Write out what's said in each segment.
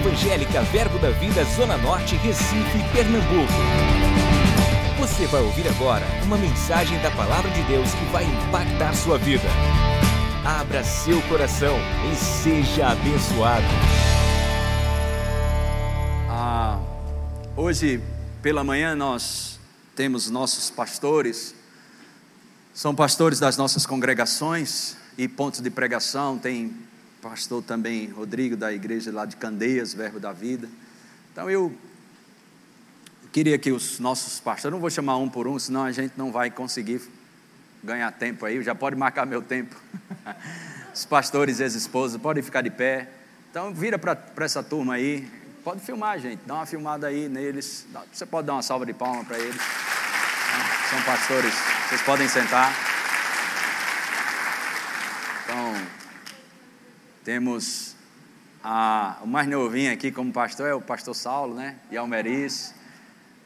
Evangélica Verbo da Vida Zona Norte, Recife, Pernambuco. Você vai ouvir agora uma mensagem da Palavra de Deus que vai impactar sua vida. Abra seu coração e seja abençoado. Ah, hoje pela manhã nós temos nossos pastores, são pastores das nossas congregações e pontos de pregação, tem pastor também Rodrigo da igreja lá de Candeias, Verbo da Vida. Então eu queria que os nossos pastores, não vou chamar um por um, senão a gente não vai conseguir ganhar tempo aí, já pode marcar meu tempo. Os pastores e as esposas podem ficar de pé. Então vira para essa turma aí, pode filmar, gente, dá uma filmada aí neles. Você pode dar uma salva de palmas para eles. São pastores, vocês podem sentar. Então, temos a, o mais novinho aqui como pastor é o pastor Saulo, né? E Almeriz.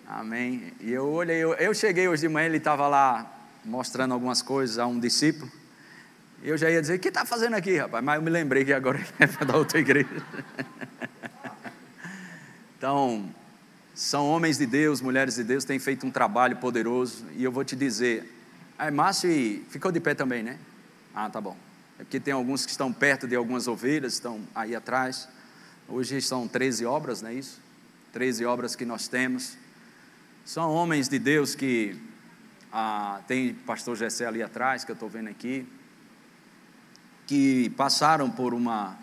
Amém. E eu olhei, eu, eu cheguei hoje de manhã, ele estava lá mostrando algumas coisas a um discípulo. E eu já ia dizer, o que está fazendo aqui, rapaz? Mas eu me lembrei que agora ele é para da outra igreja. então, são homens de Deus, mulheres de Deus, têm feito um trabalho poderoso. E eu vou te dizer, é Márcio ficou de pé também, né? Ah, tá bom. É porque tem alguns que estão perto de algumas ovelhas, estão aí atrás. Hoje são 13 obras, não é isso? 13 obras que nós temos. São homens de Deus que ah, tem pastor Gessé ali atrás, que eu estou vendo aqui, que passaram por uma,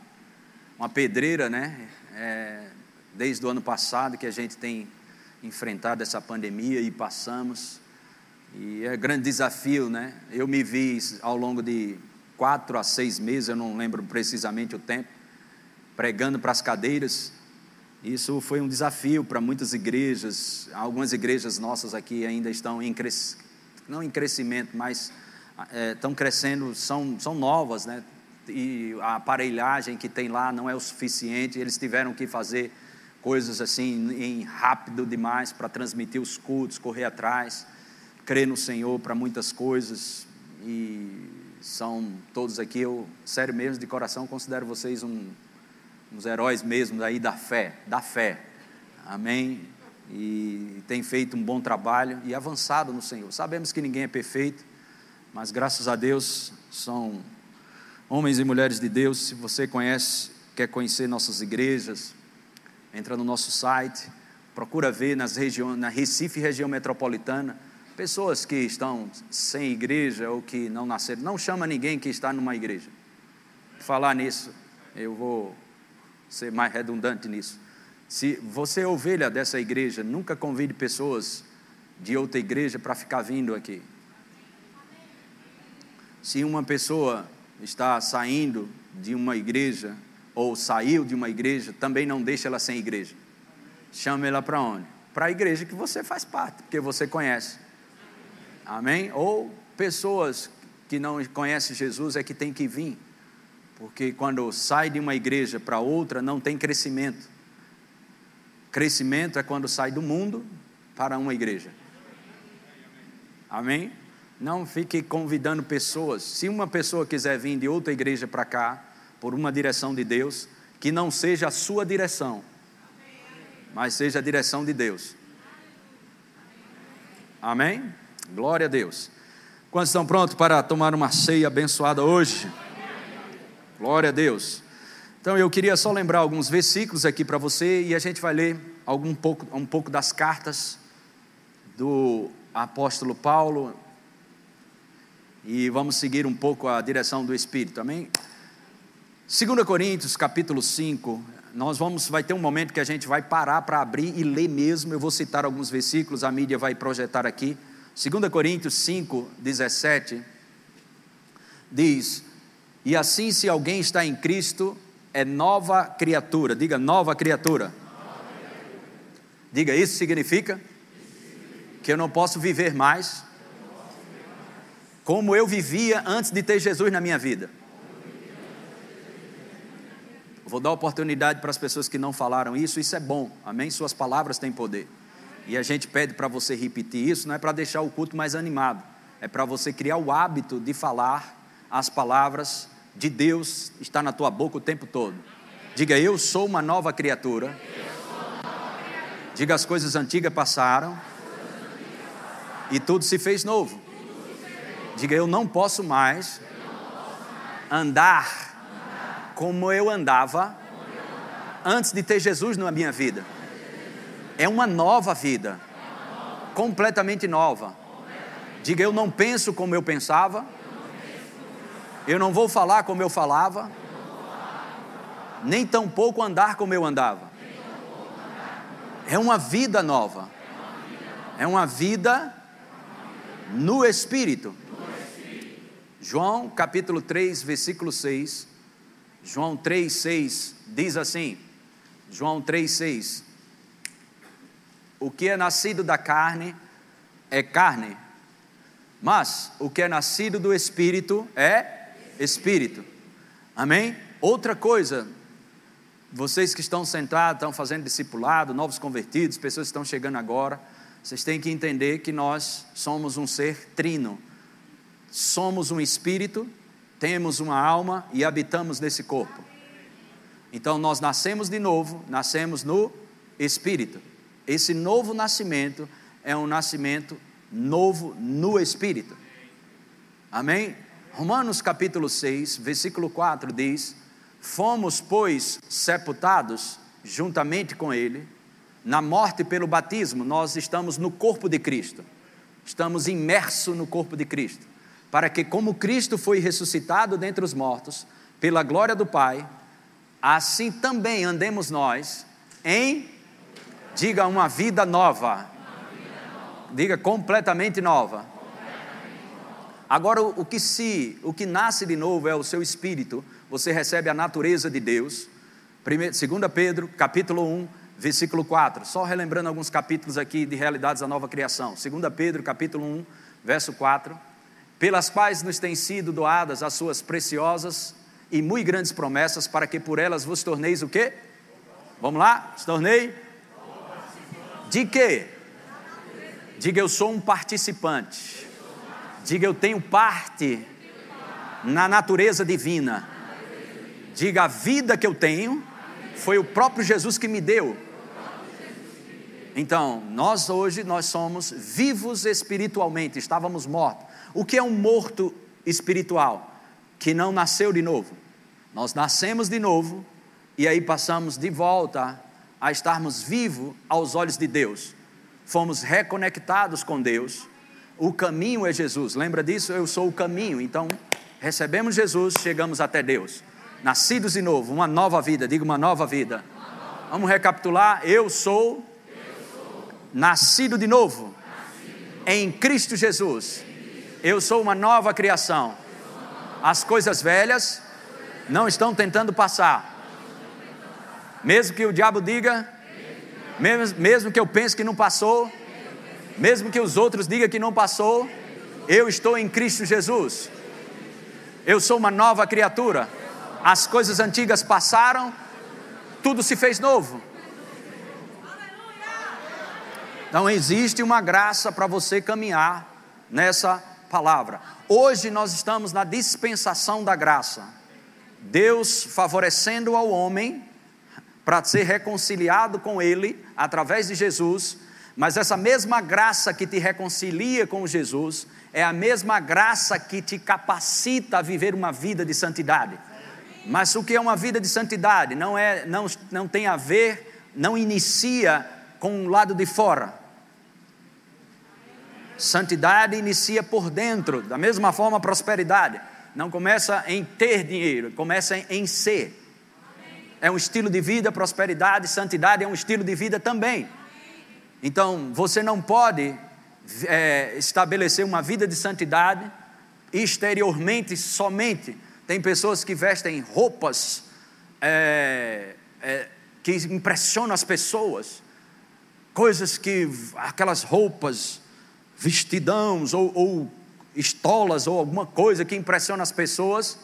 uma pedreira, né? É, desde o ano passado que a gente tem enfrentado essa pandemia e passamos. E é grande desafio, né? Eu me vi ao longo de quatro a seis meses, eu não lembro precisamente o tempo, pregando para as cadeiras. Isso foi um desafio para muitas igrejas. Algumas igrejas nossas aqui ainda estão em crescimento não em crescimento, mas é, estão crescendo, são, são novas, né? E a aparelhagem que tem lá não é o suficiente, eles tiveram que fazer coisas assim em rápido demais para transmitir os cultos, correr atrás, crer no Senhor para muitas coisas e são todos aqui eu sério mesmo de coração considero vocês um, uns heróis mesmo aí da fé, da fé. Amém e tem feito um bom trabalho e avançado no Senhor. Sabemos que ninguém é perfeito, mas graças a Deus são homens e mulheres de Deus. Se você conhece, quer conhecer nossas igrejas, entra no nosso site, procura ver nas regiões, na Recife região metropolitana, pessoas que estão sem igreja ou que não nasceram. Não chama ninguém que está numa igreja. Falar nisso, eu vou ser mais redundante nisso. Se você é ovelha dessa igreja, nunca convide pessoas de outra igreja para ficar vindo aqui. Se uma pessoa está saindo de uma igreja ou saiu de uma igreja, também não deixe ela sem igreja. Chame ela para onde? Para a igreja que você faz parte, porque você conhece. Amém? Ou pessoas que não conhecem Jesus é que tem que vir, porque quando sai de uma igreja para outra não tem crescimento. Crescimento é quando sai do mundo para uma igreja. Amém? Não fique convidando pessoas. Se uma pessoa quiser vir de outra igreja para cá, por uma direção de Deus, que não seja a sua direção, mas seja a direção de Deus. Amém? Glória a Deus. Quantos estão prontos para tomar uma ceia abençoada hoje? Glória a Deus. Então eu queria só lembrar alguns versículos aqui para você e a gente vai ler algum pouco, um pouco das cartas do apóstolo Paulo e vamos seguir um pouco a direção do Espírito, amém? 2 Coríntios capítulo 5, nós vamos, vai ter um momento que a gente vai parar para abrir e ler mesmo, eu vou citar alguns versículos, a mídia vai projetar aqui, 2 Coríntios 5, 17, diz, e assim se alguém está em Cristo, é nova criatura. Diga nova criatura. Diga isso significa que eu não posso viver mais como eu vivia antes de ter Jesus na minha vida. Vou dar oportunidade para as pessoas que não falaram isso, isso é bom, amém? Suas palavras têm poder. E a gente pede para você repetir isso, não é para deixar o culto mais animado, é para você criar o hábito de falar as palavras de Deus está na tua boca o tempo todo. Diga, eu sou uma nova criatura. Diga, as coisas antigas passaram e tudo se fez novo. Diga, eu não posso mais andar como eu andava antes de ter Jesus na minha vida. É uma nova vida, completamente nova. Diga, eu não penso como eu pensava, eu não vou falar como eu falava, nem tampouco andar como eu andava. É uma vida nova, é uma vida no Espírito. João capítulo 3, versículo 6. João 3, 6 diz assim: João 3, 6. O que é nascido da carne é carne, mas o que é nascido do Espírito é Espírito. Amém? Outra coisa, vocês que estão sentados, estão fazendo discipulado, novos convertidos, pessoas que estão chegando agora, vocês têm que entender que nós somos um ser trino somos um espírito, temos uma alma e habitamos nesse corpo. Então nós nascemos de novo, nascemos no espírito. Esse novo nascimento é um nascimento novo no espírito. Amém? Romanos capítulo 6, versículo 4 diz: Fomos, pois, sepultados juntamente com Ele, na morte pelo batismo, nós estamos no corpo de Cristo, estamos imersos no corpo de Cristo para que, como Cristo foi ressuscitado dentre os mortos, pela glória do Pai, assim também andemos nós em, diga, uma vida nova. Diga, completamente nova. Agora, o que se, o que nasce de novo é o seu espírito, você recebe a natureza de Deus. 2 Pedro, capítulo 1, versículo 4. Só relembrando alguns capítulos aqui de realidades da nova criação. 2 Pedro, capítulo 1, verso 4 pelas quais nos têm sido doadas as suas preciosas e muito grandes promessas, para que por elas vos torneis o quê? Vamos lá? Se tornei? De quê? Diga eu sou um participante. Diga eu tenho parte na natureza divina. Diga a vida que eu tenho foi o próprio Jesus que me deu. Então, nós hoje nós somos vivos espiritualmente, estávamos mortos. O que é um morto espiritual? Que não nasceu de novo. Nós nascemos de novo e aí passamos de volta a estarmos vivos aos olhos de Deus. Fomos reconectados com Deus. O caminho é Jesus. Lembra disso? Eu sou o caminho. Então, recebemos Jesus, chegamos até Deus. Nascidos de novo, uma nova vida. Diga uma nova vida. Vamos recapitular. Eu sou, nascido de novo em Cristo Jesus eu sou uma nova criação. As coisas velhas não estão tentando passar. Mesmo que o diabo diga, mesmo, mesmo que eu pense que não passou, mesmo que os outros digam que não passou, eu estou em Cristo Jesus. Eu sou uma nova criatura. As coisas antigas passaram, tudo se fez novo. Então existe uma graça para você caminhar nessa palavra. Hoje nós estamos na dispensação da graça. Deus favorecendo ao homem para ser reconciliado com ele através de Jesus, mas essa mesma graça que te reconcilia com Jesus é a mesma graça que te capacita a viver uma vida de santidade. Mas o que é uma vida de santidade? Não é não, não tem a ver, não inicia com o lado de fora. Santidade inicia por dentro, da mesma forma prosperidade. Não começa em ter dinheiro, começa em ser. É um estilo de vida, prosperidade, santidade é um estilo de vida também. Então, você não pode é, estabelecer uma vida de santidade exteriormente somente. Tem pessoas que vestem roupas é, é, que impressionam as pessoas, coisas que, aquelas roupas vestidãos ou, ou estolas ou alguma coisa que impressiona as pessoas.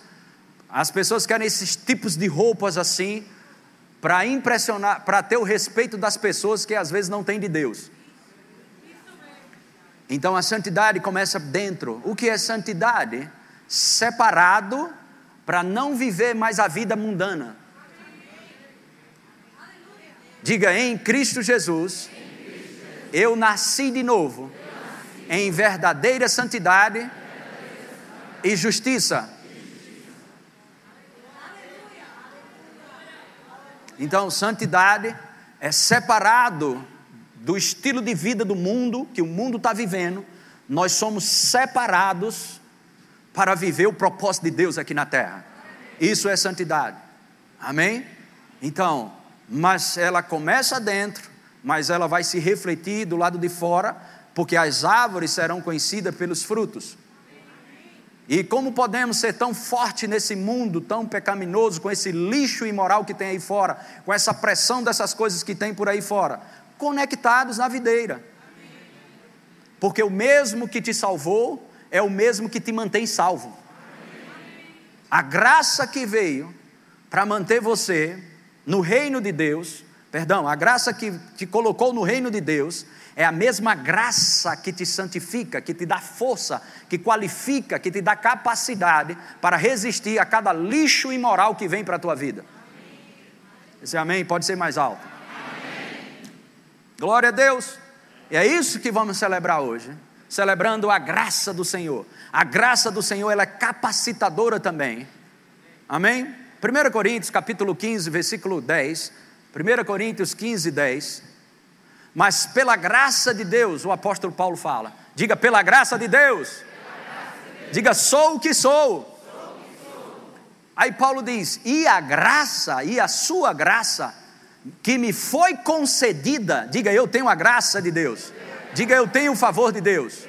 As pessoas querem esses tipos de roupas assim para impressionar, para ter o respeito das pessoas que às vezes não têm de Deus. Então a santidade começa dentro. O que é santidade? Separado para não viver mais a vida mundana. Diga em Cristo Jesus, eu nasci de novo em verdadeira santidade e justiça. Então, santidade é separado do estilo de vida do mundo, que o mundo está vivendo, nós somos separados para viver o propósito de Deus aqui na terra. Isso é santidade. Amém? Então, mas ela começa dentro, mas ela vai se refletir do lado de fora, porque as árvores serão conhecidas pelos frutos. E como podemos ser tão forte nesse mundo tão pecaminoso, com esse lixo imoral que tem aí fora, com essa pressão dessas coisas que tem por aí fora? Conectados na videira. Porque o mesmo que te salvou é o mesmo que te mantém salvo. A graça que veio para manter você no reino de Deus, perdão, a graça que te colocou no reino de Deus, é a mesma graça que te santifica, que te dá força, que qualifica, que te dá capacidade para resistir a cada lixo imoral que vem para a tua vida. Esse amém pode ser mais alto. Amém. Glória a Deus. E é isso que vamos celebrar hoje, celebrando a graça do Senhor. A graça do Senhor ela é capacitadora também. Amém? 1 Coríntios capítulo 15, versículo 10. 1 Coríntios 15, 10. Mas pela graça de Deus, o apóstolo Paulo fala. Diga, pela graça de Deus. Graça de Deus. Diga, sou o que sou. sou, que sou. Aí Paulo diz: e a graça, e a sua graça, que me foi concedida, diga, eu tenho a graça de Deus. Diga, eu tenho o favor de Deus.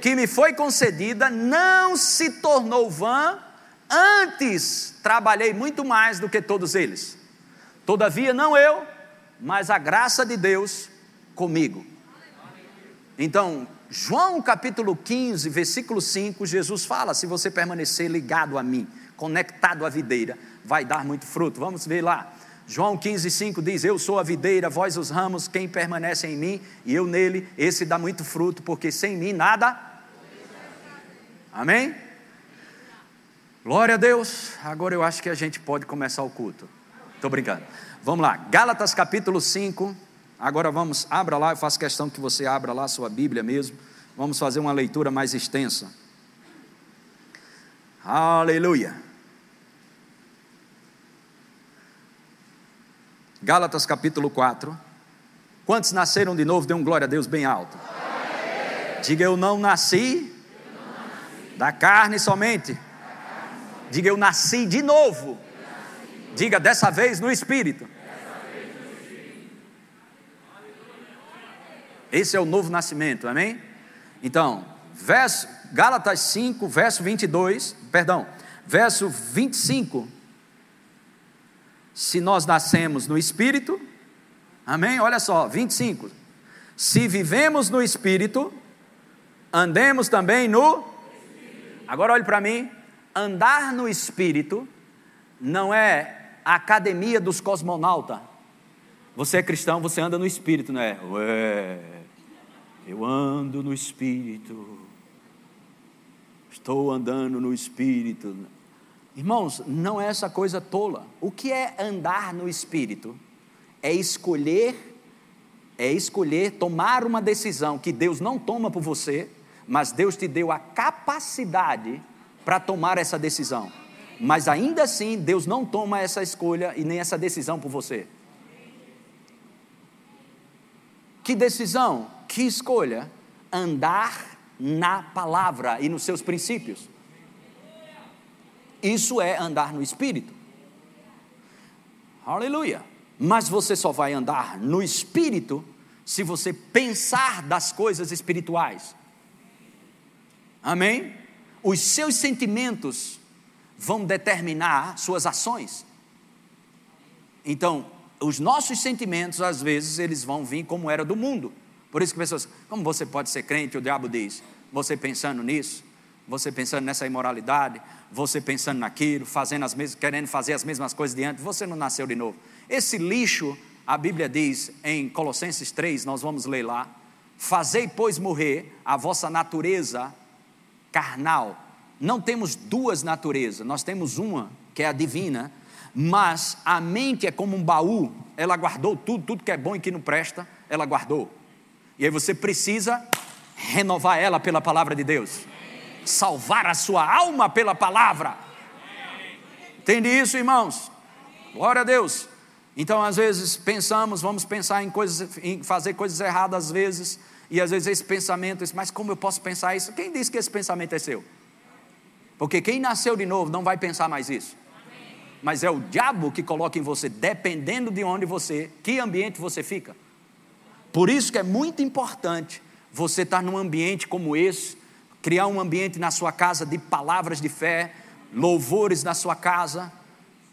Que me foi concedida, não se tornou vã Antes trabalhei muito mais do que todos eles. Todavia, não eu, mas a graça de Deus comigo. Então, João capítulo 15, versículo 5, Jesus fala: se você permanecer ligado a mim, conectado à videira, vai dar muito fruto. Vamos ver lá. João 15, 5 diz: Eu sou a videira, vós os ramos, quem permanece em mim e eu nele, esse dá muito fruto, porque sem mim nada. Amém? Glória a Deus. Agora eu acho que a gente pode começar o culto. Estou brincando. Vamos lá. Gálatas capítulo 5. Agora vamos, abra lá, eu faço questão que você abra lá a sua Bíblia mesmo. Vamos fazer uma leitura mais extensa. Aleluia. Gálatas capítulo 4. Quantos nasceram de novo? Dê um glória a Deus bem alto. Diga eu não nasci da carne somente Diga, eu nasci de novo. Diga, dessa vez no Espírito. Esse é o novo nascimento, amém? Então, verso, Gálatas 5, verso 22, perdão, verso 25. Se nós nascemos no Espírito, amém? Olha só, 25. Se vivemos no Espírito, andemos também no. Agora olhe para mim, andar no espírito não é a academia dos cosmonautas. Você é cristão, você anda no espírito, não é? Ué, eu ando no espírito. Estou andando no espírito. Irmãos, não é essa coisa tola. O que é andar no espírito? É escolher é escolher tomar uma decisão que Deus não toma por você, mas Deus te deu a capacidade para tomar essa decisão. Mas ainda assim, Deus não toma essa escolha e nem essa decisão por você. Que decisão, que escolha? Andar na palavra e nos seus princípios. Isso é andar no espírito. Aleluia. Mas você só vai andar no espírito se você pensar das coisas espirituais. Amém? os seus sentimentos vão determinar suas ações. Então, os nossos sentimentos, às vezes, eles vão vir como era do mundo. Por isso que pessoas, como você pode ser crente? O diabo diz, você pensando nisso, você pensando nessa imoralidade, você pensando naquilo, fazendo as mesmas, querendo fazer as mesmas coisas diante, você não nasceu de novo. Esse lixo, a Bíblia diz em Colossenses 3, nós vamos ler lá, fazei, pois, morrer a vossa natureza carnal. Não temos duas naturezas, nós temos uma, que é a divina, Mas a mente é como um baú, ela guardou tudo, tudo que é bom e que não presta, ela guardou. E aí você precisa renovar ela pela palavra de Deus, salvar a sua alma pela palavra. Entende isso, irmãos? Glória a Deus. Então, às vezes, pensamos, vamos pensar em coisas, em fazer coisas erradas às vezes, e às vezes esse pensamento, mas como eu posso pensar isso? Quem disse que esse pensamento é seu? Porque quem nasceu de novo não vai pensar mais isso. Mas é o diabo que coloca em você, dependendo de onde você, que ambiente você fica. Por isso que é muito importante você estar num ambiente como esse, criar um ambiente na sua casa de palavras de fé, louvores na sua casa,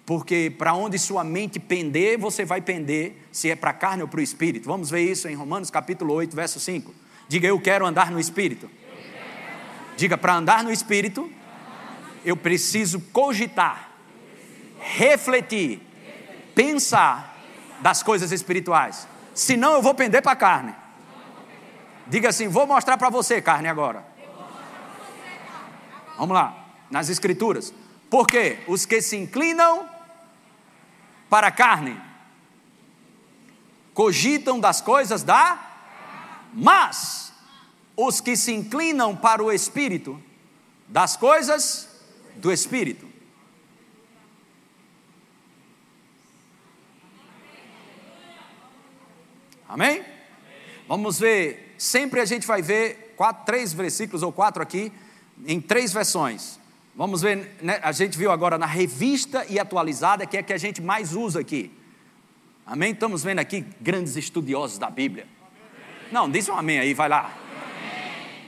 porque para onde sua mente pender, você vai pender, se é para a carne ou para o espírito. Vamos ver isso em Romanos capítulo 8, verso 5. Diga, eu quero andar no espírito. Diga, para andar no espírito, eu preciso cogitar, refletir, pensar das coisas espirituais. Senão eu vou pender para a carne. Diga assim: vou mostrar para você, carne, agora. Vamos lá, nas escrituras. Porque os que se inclinam para a carne cogitam das coisas da, mas os que se inclinam para o espírito, das coisas do espírito. Amém? Vamos ver, sempre a gente vai ver quatro, três versículos ou quatro aqui, em três versões. Vamos ver, né, a gente viu agora na revista e atualizada, que é a que a gente mais usa aqui. Amém? Estamos vendo aqui grandes estudiosos da Bíblia. Não, diz um amém aí, vai lá.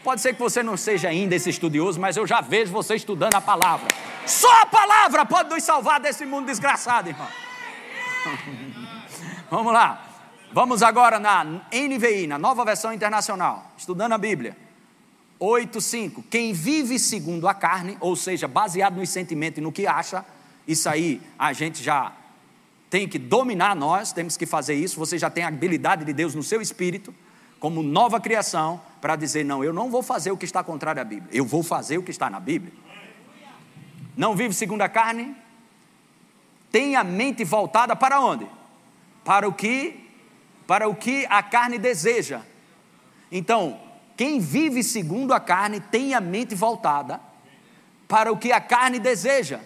Pode ser que você não seja ainda esse estudioso, mas eu já vejo você estudando a palavra. Só a palavra pode nos salvar desse mundo desgraçado, irmão. Vamos lá. Vamos agora na NVI, na nova versão internacional, estudando a Bíblia. 8:5. Quem vive segundo a carne, ou seja, baseado nos sentimentos e no que acha, isso aí a gente já tem que dominar nós, temos que fazer isso. Você já tem a habilidade de Deus no seu espírito, como nova criação, para dizer: não, eu não vou fazer o que está contrário à Bíblia, eu vou fazer o que está na Bíblia. Não vive segundo a carne, tem a mente voltada para onde? Para o que para o que a carne deseja. Então, quem vive segundo a carne tem a mente voltada para o que a carne deseja.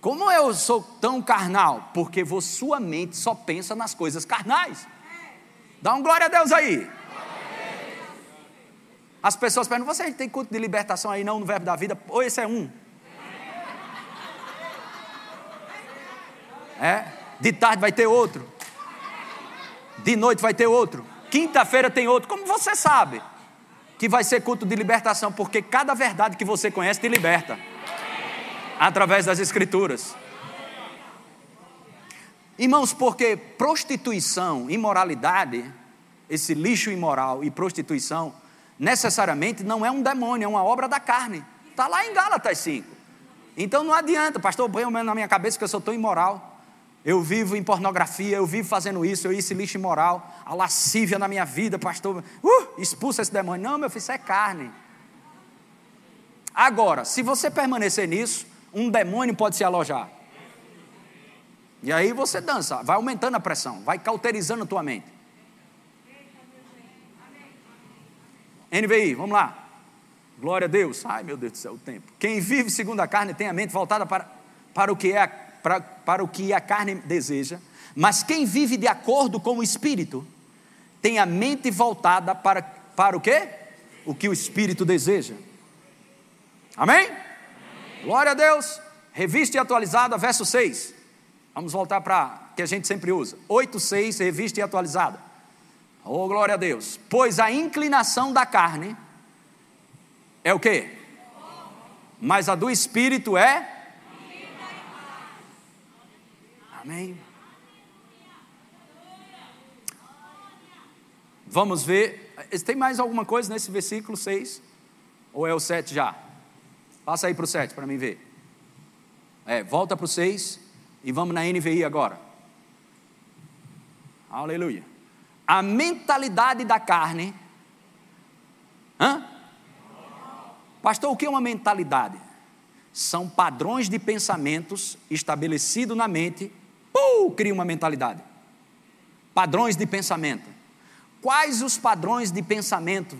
Como eu sou tão carnal? Porque sua mente só pensa nas coisas carnais. Dá um glória a Deus aí. As pessoas perguntam: você tem culto de libertação aí não no verbo da vida? Ou esse é um? É? De tarde vai ter outro. De noite vai ter outro. Quinta-feira tem outro. Como você sabe que vai ser culto de libertação? Porque cada verdade que você conhece te liberta através das Escrituras. Irmãos, porque prostituição, imoralidade, esse lixo imoral e prostituição, necessariamente não é um demônio, é uma obra da carne. Está lá em Gálatas 5. Então não adianta, pastor, põe na minha cabeça que eu sou tão imoral. Eu vivo em pornografia, eu vivo fazendo isso, eu esse lixo imoral, a lascívia na minha vida, pastor. Uh, expulsa esse demônio. Não, meu filho, isso é carne. Agora, se você permanecer nisso, um demônio pode se alojar. E aí você dança, vai aumentando a pressão, vai cauterizando a tua mente. NVI, vamos lá. Glória a Deus. Ai, meu Deus do céu, o tempo. Quem vive segundo a carne tem a mente voltada para, para o que é para, para o que a carne deseja, mas quem vive de acordo com o Espírito tem a mente voltada para, para o quê? O que o Espírito deseja. Amém? Amém. Glória a Deus. Revista e atualizada, verso 6. Vamos voltar para que a gente sempre usa. 8, 6, revista e atualizada. Oh, glória a Deus. Pois a inclinação da carne é o quê? Mas a do espírito é Amém? Vamos ver. Tem mais alguma coisa nesse versículo 6? Ou é o 7 já? Passa aí para o 7 para mim ver. É, volta para o 6 e vamos na NVI agora. Aleluia. A mentalidade da carne. Hã? Pastor, o que é uma mentalidade? são padrões de pensamentos estabelecidos na mente, uh, cria uma mentalidade. Padrões de pensamento. Quais os padrões de pensamento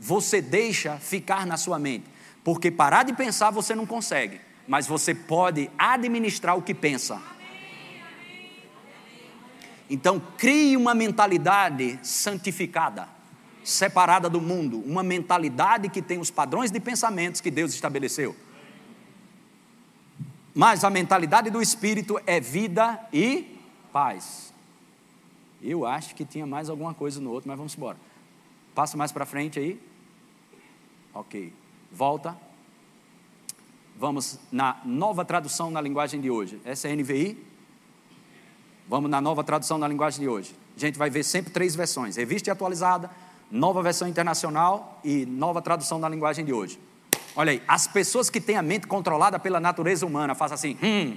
você deixa ficar na sua mente? Porque parar de pensar você não consegue, mas você pode administrar o que pensa. Então, crie uma mentalidade santificada, separada do mundo, uma mentalidade que tem os padrões de pensamentos que Deus estabeleceu. Mas a mentalidade do espírito é vida e paz. Eu acho que tinha mais alguma coisa no outro, mas vamos embora. Passa mais para frente aí. Ok. Volta. Vamos na nova tradução na linguagem de hoje. Essa é NVI. Vamos na nova tradução na linguagem de hoje. A gente vai ver sempre três versões: revista atualizada, nova versão internacional e nova tradução na linguagem de hoje. Olha aí, as pessoas que têm a mente controlada pela natureza humana, faça assim, hum.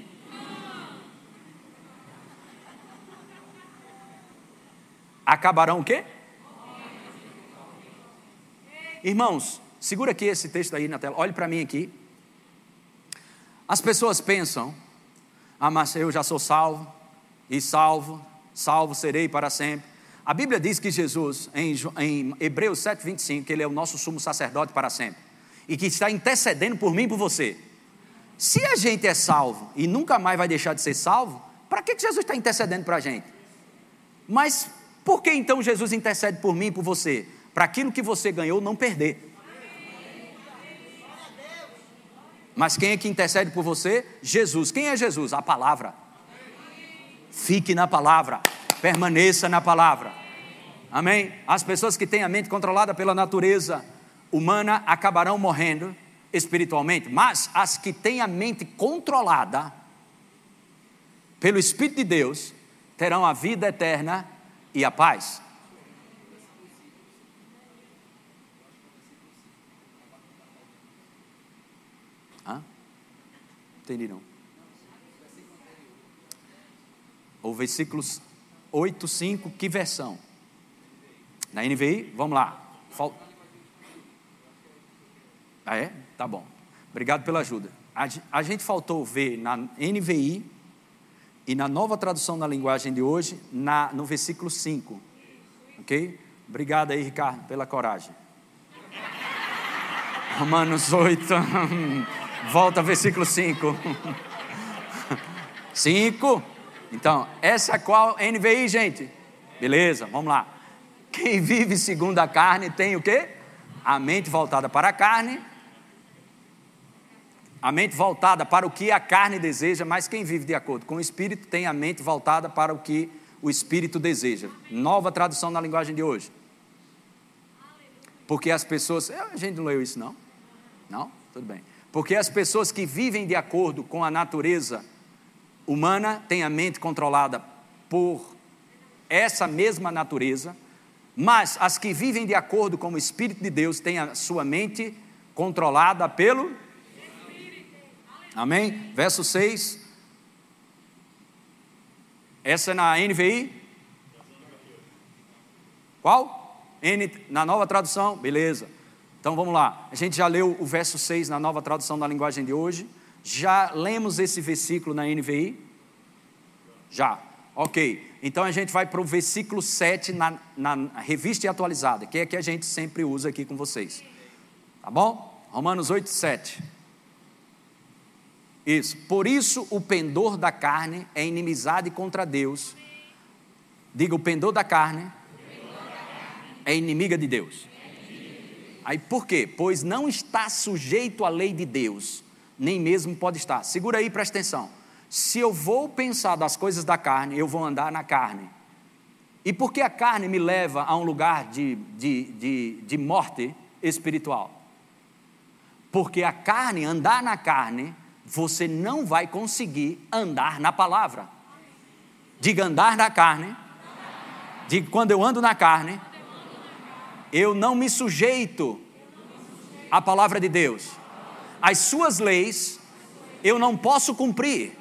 Acabarão o quê? Irmãos, segura aqui esse texto aí na tela, olhe para mim aqui. As pessoas pensam, ah, mas eu já sou salvo, e salvo, salvo serei para sempre. A Bíblia diz que Jesus, em, em Hebreus 7, 25, que Ele é o nosso sumo sacerdote para sempre e que está intercedendo por mim e por você. Se a gente é salvo e nunca mais vai deixar de ser salvo, para que Jesus está intercedendo para a gente? Mas por que então Jesus intercede por mim e por você? Para aquilo que você ganhou não perder. Mas quem é que intercede por você? Jesus. Quem é Jesus? A palavra. Fique na palavra, permaneça na palavra. Amém? As pessoas que têm a mente controlada pela natureza, humana acabarão morrendo espiritualmente, mas as que têm a mente controlada pelo Espírito de Deus terão a vida eterna e a paz. Entendi não. O versículos 8, 5, que versão? Na NVI? Vamos lá. Falta. Ah, é? Tá bom. Obrigado pela ajuda. A, a gente faltou ver na NVI e na nova tradução da linguagem de hoje, na, no versículo 5. Ok? Obrigado aí, Ricardo, pela coragem. Romanos 8, volta ao versículo 5. 5. Então, essa é qual NVI, gente? Beleza, vamos lá. Quem vive segundo a carne tem o quê? A mente voltada para a carne a mente voltada para o que a carne deseja, mas quem vive de acordo com o Espírito tem a mente voltada para o que o Espírito deseja. Nova tradução na linguagem de hoje. Porque as pessoas. A gente não leu isso, não? Não? Tudo bem. Porque as pessoas que vivem de acordo com a natureza humana têm a mente controlada por essa mesma natureza, mas as que vivem de acordo com o Espírito de Deus têm a sua mente controlada pelo Amém? Verso 6. Essa é na NVI? Qual? N, na nova tradução? Beleza. Então vamos lá. A gente já leu o verso 6 na nova tradução da linguagem de hoje. Já lemos esse versículo na NVI? Já. Ok. Então a gente vai para o versículo 7 na, na revista atualizada, que é que a gente sempre usa aqui com vocês. Tá bom? Romanos 8, 7. Isso. Por isso o pendor da carne é inimizade contra Deus. Diga, o pendor da carne é inimiga de Deus. Aí por quê? Pois não está sujeito à lei de Deus, nem mesmo pode estar. Segura aí, presta atenção. Se eu vou pensar das coisas da carne, eu vou andar na carne. E por que a carne me leva a um lugar de, de, de, de morte espiritual? Porque a carne, andar na carne, você não vai conseguir andar na palavra. Diga andar na carne. Diga quando eu ando na carne, eu não me sujeito à palavra de Deus. As suas leis eu não posso cumprir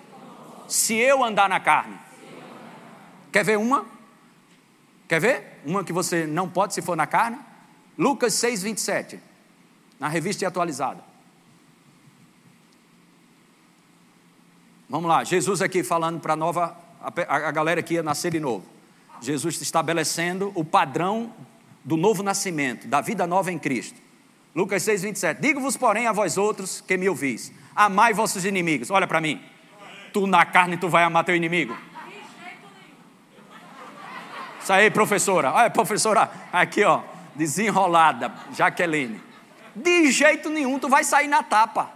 se eu andar na carne. Quer ver uma? Quer ver? Uma que você não pode se for na carne? Lucas 6, 27, na revista atualizada. Vamos lá, Jesus aqui falando para a nova, a, galera que ia nascer de novo. Jesus estabelecendo o padrão do novo nascimento, da vida nova em Cristo. Lucas 6, 27. Digo-vos, porém, a vós outros que me ouvis: amai vossos inimigos. Olha para mim. Tu na carne, tu vai amar teu inimigo. Isso aí, professora. Olha, professora, aqui, ó, desenrolada, Jaqueline. De jeito nenhum, tu vai sair na tapa.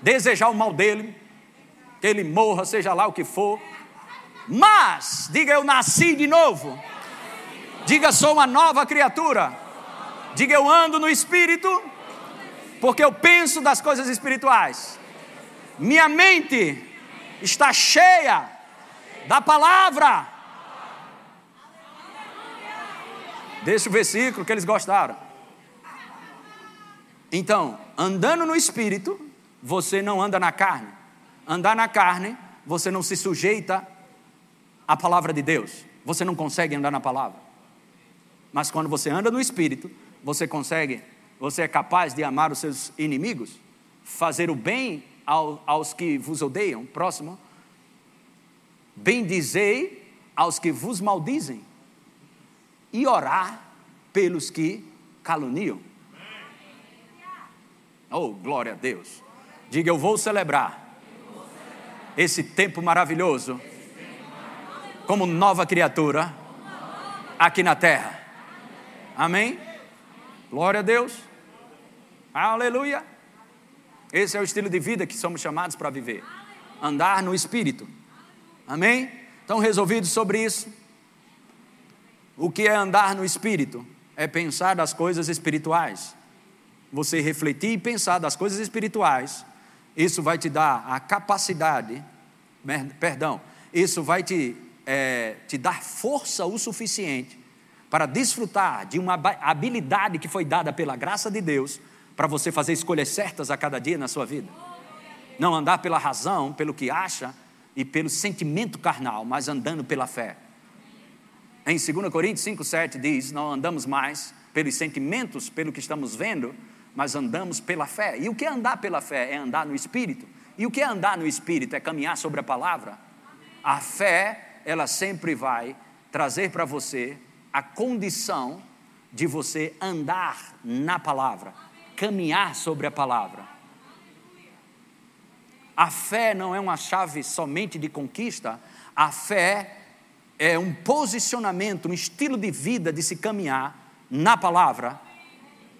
Desejar o mal dele, que ele morra, seja lá o que for. Mas, diga eu nasci de novo. Diga sou uma nova criatura. Diga eu ando no espírito, porque eu penso das coisas espirituais. Minha mente está cheia da palavra. Deixa o versículo que eles gostaram. Então, andando no espírito, você não anda na carne. Andar na carne, você não se sujeita à palavra de Deus. Você não consegue andar na palavra. Mas quando você anda no espírito, você consegue, você é capaz de amar os seus inimigos, fazer o bem ao, aos que vos odeiam, próximo, bendizei aos que vos maldizem e orar pelos que caluniam. Oh, glória a Deus. Diga, eu vou celebrar esse tempo maravilhoso como nova criatura aqui na terra. Amém? Glória a Deus. Aleluia. Esse é o estilo de vida que somos chamados para viver. Andar no Espírito. Amém? Então, resolvidos sobre isso. O que é andar no Espírito? É pensar das coisas espirituais. Você refletir e pensar das coisas espirituais. Isso vai te dar a capacidade, perdão, isso vai te, é, te dar força o suficiente para desfrutar de uma habilidade que foi dada pela graça de Deus para você fazer escolhas certas a cada dia na sua vida. Não andar pela razão, pelo que acha e pelo sentimento carnal, mas andando pela fé. Em 2 Coríntios 5,7 diz: Não andamos mais pelos sentimentos, pelo que estamos vendo, mas andamos pela fé. E o que é andar pela fé? É andar no Espírito. E o que é andar no Espírito? É caminhar sobre a palavra. A fé, ela sempre vai trazer para você a condição de você andar na palavra, caminhar sobre a palavra. A fé não é uma chave somente de conquista, a fé é um posicionamento, um estilo de vida de se caminhar na palavra.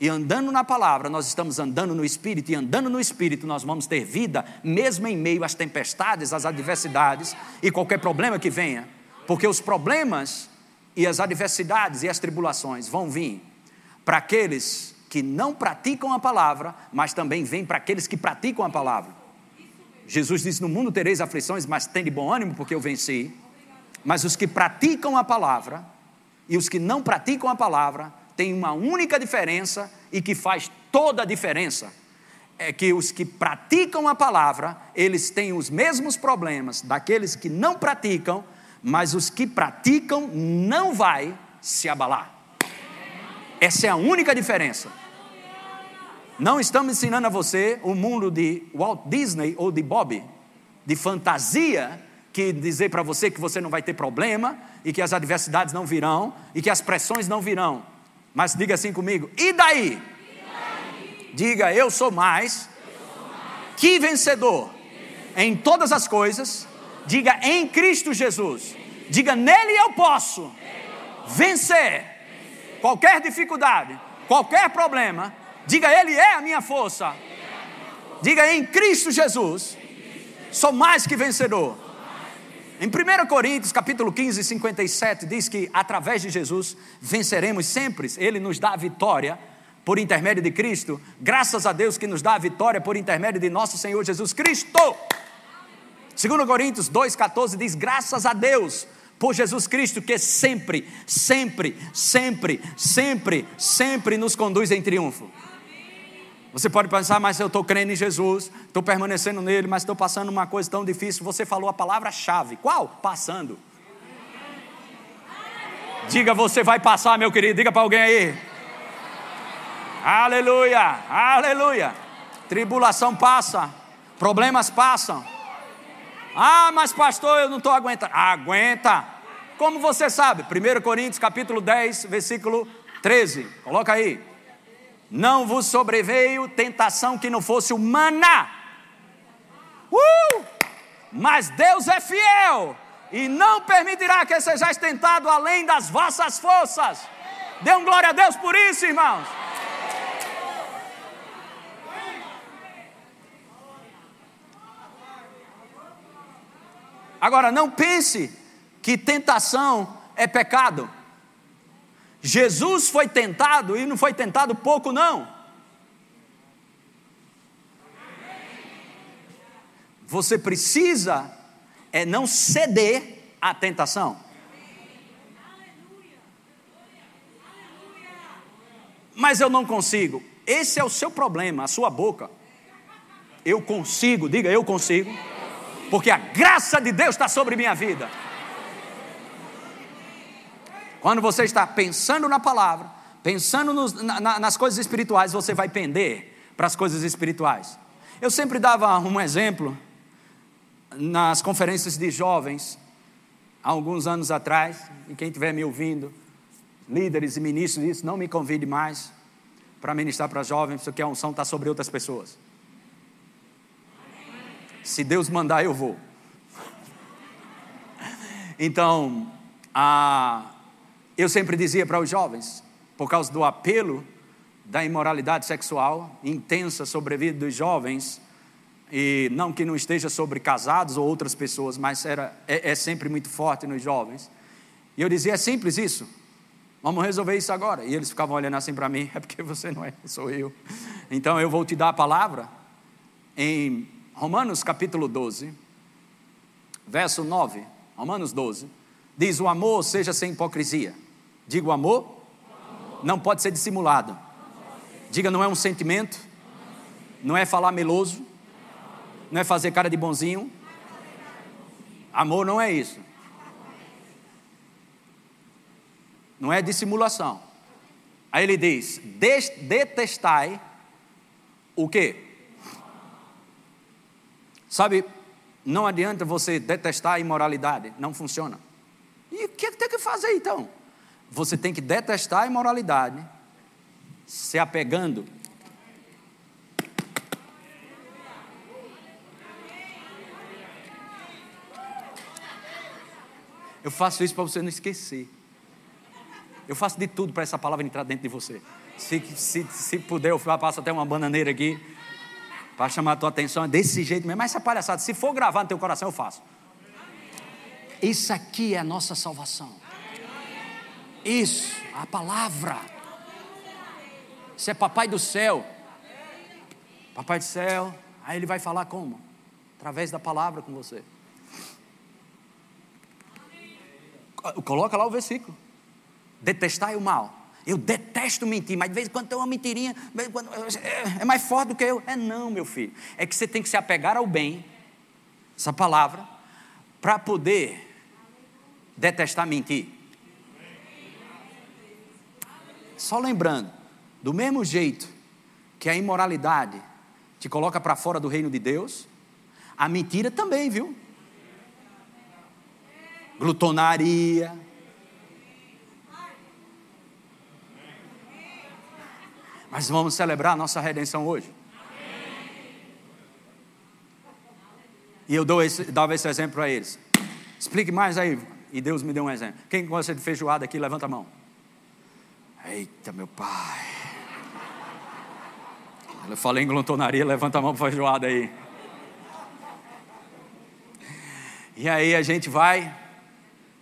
E andando na palavra, nós estamos andando no Espírito, e andando no Espírito, nós vamos ter vida, mesmo em meio às tempestades, às adversidades e qualquer problema que venha, porque os problemas e as adversidades e as tribulações vão vir para aqueles que não praticam a palavra, mas também vêm para aqueles que praticam a palavra. Jesus disse: No mundo tereis aflições, mas tem de bom ânimo, porque eu venci. Mas os que praticam a palavra e os que não praticam a palavra têm uma única diferença e que faz toda a diferença. É que os que praticam a palavra, eles têm os mesmos problemas daqueles que não praticam, mas os que praticam não vai se abalar. Essa é a única diferença. Não estamos ensinando a você o mundo de Walt Disney ou de Bob, de fantasia, que dizer para você que você não vai ter problema e que as adversidades não virão e que as pressões não virão. Mas diga assim comigo: e daí? E daí? Diga, eu sou mais, eu sou mais. que vencedor, que vencedor em todas as coisas Diga em Cristo Jesus. Diga nele eu posso vencer qualquer dificuldade, qualquer problema. Diga ele é a minha força. Diga em Cristo Jesus. Sou mais que vencedor. Em 1 Coríntios, capítulo 15, 57, diz que através de Jesus venceremos sempre. Ele nos dá a vitória por intermédio de Cristo. Graças a Deus que nos dá a vitória por intermédio de nosso Senhor Jesus Cristo. 2 Coríntios 2,14 diz: graças a Deus por Jesus Cristo, que sempre, sempre, sempre, sempre, sempre nos conduz em triunfo. Você pode pensar, mas eu estou crendo em Jesus, estou permanecendo nele, mas estou passando uma coisa tão difícil. Você falou a palavra-chave. Qual? Passando. Diga, você vai passar, meu querido. Diga para alguém aí. Aleluia, aleluia. Tribulação passa, problemas passam Ah, mas pastor, eu não estou aguentando. Aguenta. Como você sabe? 1 Coríntios capítulo 10, versículo 13. Coloca aí. Não vos sobreveio tentação que não fosse humana. Uh! Mas Deus é fiel e não permitirá que sejais tentado além das vossas forças. Dê um glória a Deus por isso, irmãos. Agora, não pense que tentação é pecado. Jesus foi tentado e não foi tentado pouco, não. Você precisa é não ceder à tentação. Mas eu não consigo. Esse é o seu problema, a sua boca. Eu consigo, diga eu consigo porque a graça de Deus está sobre minha vida. Quando você está pensando na palavra, pensando nos, na, nas coisas espirituais, você vai pender para as coisas espirituais. Eu sempre dava um exemplo nas conferências de jovens, há alguns anos atrás, e quem estiver me ouvindo, líderes e ministros, isso, não me convide mais para ministrar para jovens, porque a unção está sobre outras pessoas. Se Deus mandar, eu vou. Então, eu sempre dizia para os jovens, por causa do apelo da imoralidade sexual intensa sobre a vida dos jovens, e não que não esteja sobre casados ou outras pessoas, mas era, é, é sempre muito forte nos jovens. E eu dizia: é simples isso, vamos resolver isso agora. E eles ficavam olhando assim para mim: é porque você não é, sou eu. Então eu vou te dar a palavra em Romanos capítulo 12, verso 9, Romanos 12, diz: O amor seja sem hipocrisia. Diga o amor, amor. não pode ser dissimulado. Ser. Diga, não é um sentimento, não é falar meloso, não é fazer cara de bonzinho. Amor não é isso. Não é dissimulação. Aí ele diz: detestai o que? Sabe, não adianta você detestar a imoralidade, não funciona. E o que, é que tem que fazer então? Você tem que detestar a imoralidade, se apegando. Eu faço isso para você não esquecer. Eu faço de tudo para essa palavra entrar dentro de você. Se, se, se puder, eu passo até uma bananeira aqui para chamar a tua atenção, é desse jeito mesmo. Mas essa palhaçada, se for gravar no teu coração, eu faço. Isso aqui é a nossa salvação. Isso, a palavra. Isso é papai do céu. Papai do céu, aí ele vai falar como? Através da palavra com você. Coloca lá o versículo. Detestai o mal eu detesto mentir, mas de vez em quando tem uma mentirinha, é, é mais forte do que eu. É não, meu filho. É que você tem que se apegar ao bem, essa palavra, para poder detestar mentir. Só lembrando, do mesmo jeito que a imoralidade te coloca para fora do reino de Deus, a mentira também, viu? Glutonaria, Mas vamos celebrar a nossa redenção hoje. E eu esse, dava esse exemplo para eles. Explique mais aí. E Deus me deu um exemplo. Quem gosta de feijoada aqui, levanta a mão. Eita, meu pai. Eu falei em glutonaria, levanta a mão para feijoada aí. E aí a gente vai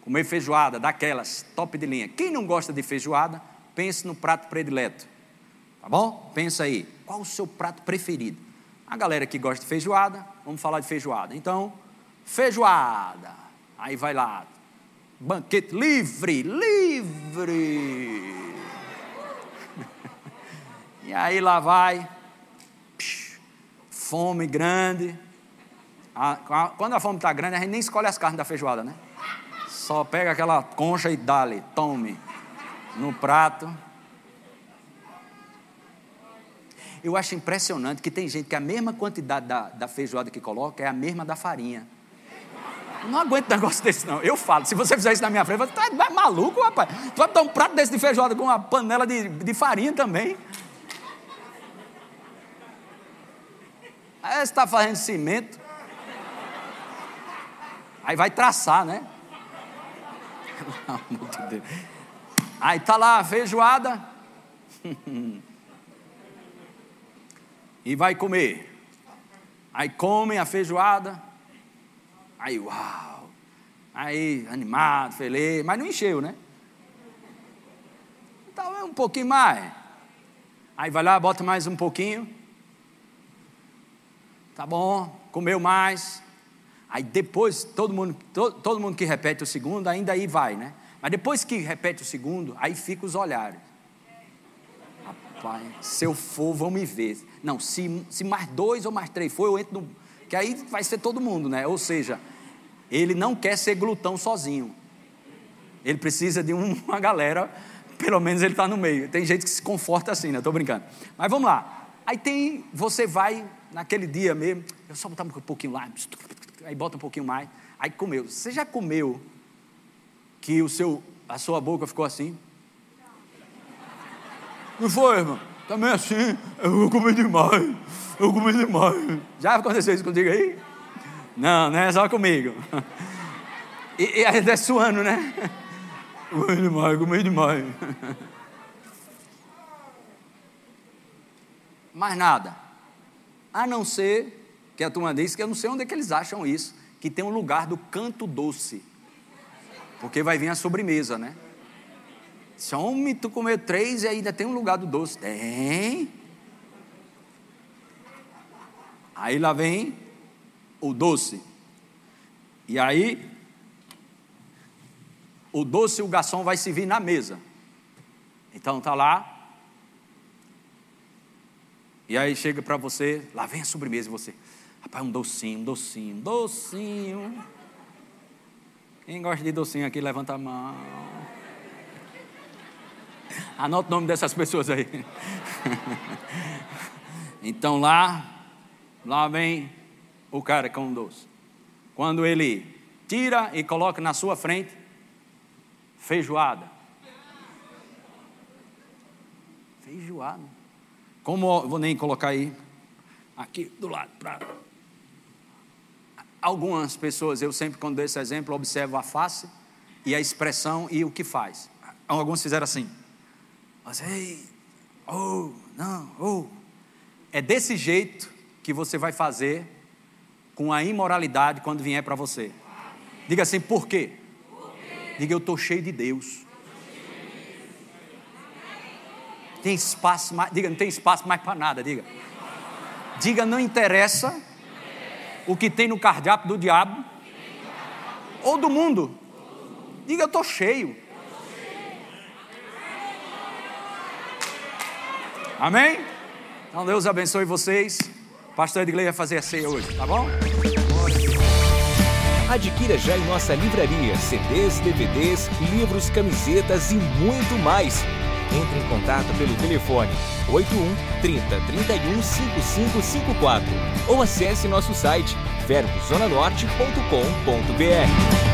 comer feijoada, daquelas, top de linha. Quem não gosta de feijoada, pense no prato predileto. Tá bom? Pensa aí, qual o seu prato preferido? A galera que gosta de feijoada, vamos falar de feijoada. Então, feijoada. Aí vai lá, banquete livre, livre. e aí lá vai, fome grande. quando a fome está grande, a gente nem escolhe as carnes da feijoada, né? Só pega aquela concha e dá-lhe, tome no prato. Eu acho impressionante que tem gente que a mesma quantidade da, da feijoada que coloca é a mesma da farinha. Eu não aguento negócio desse, não. Eu falo, se você fizer isso na minha frente, você tá é maluco, rapaz. Tu vai dar um prato desse de feijoada com uma panela de, de farinha também. Aí você está fazendo cimento. Aí vai traçar, né? Pelo amor de Deus. Aí tá lá a feijoada. e vai comer. Aí comem a feijoada. Aí, uau! Aí, animado, feliz, mas não encheu, né? Então, um pouquinho mais. Aí vai lá, bota mais um pouquinho. Tá bom, comeu mais. Aí depois, todo mundo, todo, todo mundo que repete o segundo, ainda aí vai, né? Mas depois que repete o segundo, aí fica os olhares. Rapaz, se eu for, vão me ver. Não, se, se mais dois ou mais três for, eu entro no. Que aí vai ser todo mundo, né? Ou seja, ele não quer ser glutão sozinho. Ele precisa de uma galera, pelo menos ele está no meio. Tem gente que se conforta assim, né? Estou brincando. Mas vamos lá. Aí tem, você vai naquele dia mesmo, eu só botar um pouquinho lá, aí bota um pouquinho mais, aí comeu. Você já comeu que o seu, a sua boca ficou assim? Não foi, irmão? Também assim, eu comi demais, eu comi demais. Já aconteceu isso contigo aí? Não, não é só comigo. E, e aí é suando, né? Comi demais, comi demais. Mais nada. A não ser que a turma diz que eu não sei onde é que eles acham isso, que tem um lugar do canto doce. Porque vai vir a sobremesa, né? Se homem, tu comer três e ainda tem um lugar do doce. Tem. Aí lá vem o doce. E aí, o doce o garçom vai servir na mesa. Então tá lá. E aí chega para você, lá vem a sobremesa e você, rapaz, um docinho, um docinho, um docinho. Quem gosta de docinho aqui, levanta a mão. Anota o nome dessas pessoas aí. então lá, lá vem o cara com doce. Quando ele tira e coloca na sua frente, feijoada. Feijoada. Como vou nem colocar aí, aqui do lado, para algumas pessoas, eu sempre quando dou esse exemplo, observo a face e a expressão e o que faz. Alguns fizeram assim. Mas, ei, oh, não, oh. É desse jeito que você vai fazer com a imoralidade quando vier para você. Diga assim, por quê? Diga, eu estou cheio de Deus. Tem espaço mais, diga, não tem espaço mais para nada, diga. Diga, não interessa o que tem no cardápio do diabo ou do mundo. Diga, eu estou cheio. Amém? Então Deus abençoe vocês. Pastor Edgley vai fazer a ceia hoje, tá bom? Adquira já em nossa livraria CDs, DVDs, livros, camisetas e muito mais. Entre em contato pelo telefone 81 30 31 5554 ou acesse nosso site verbozonanorte.com.br.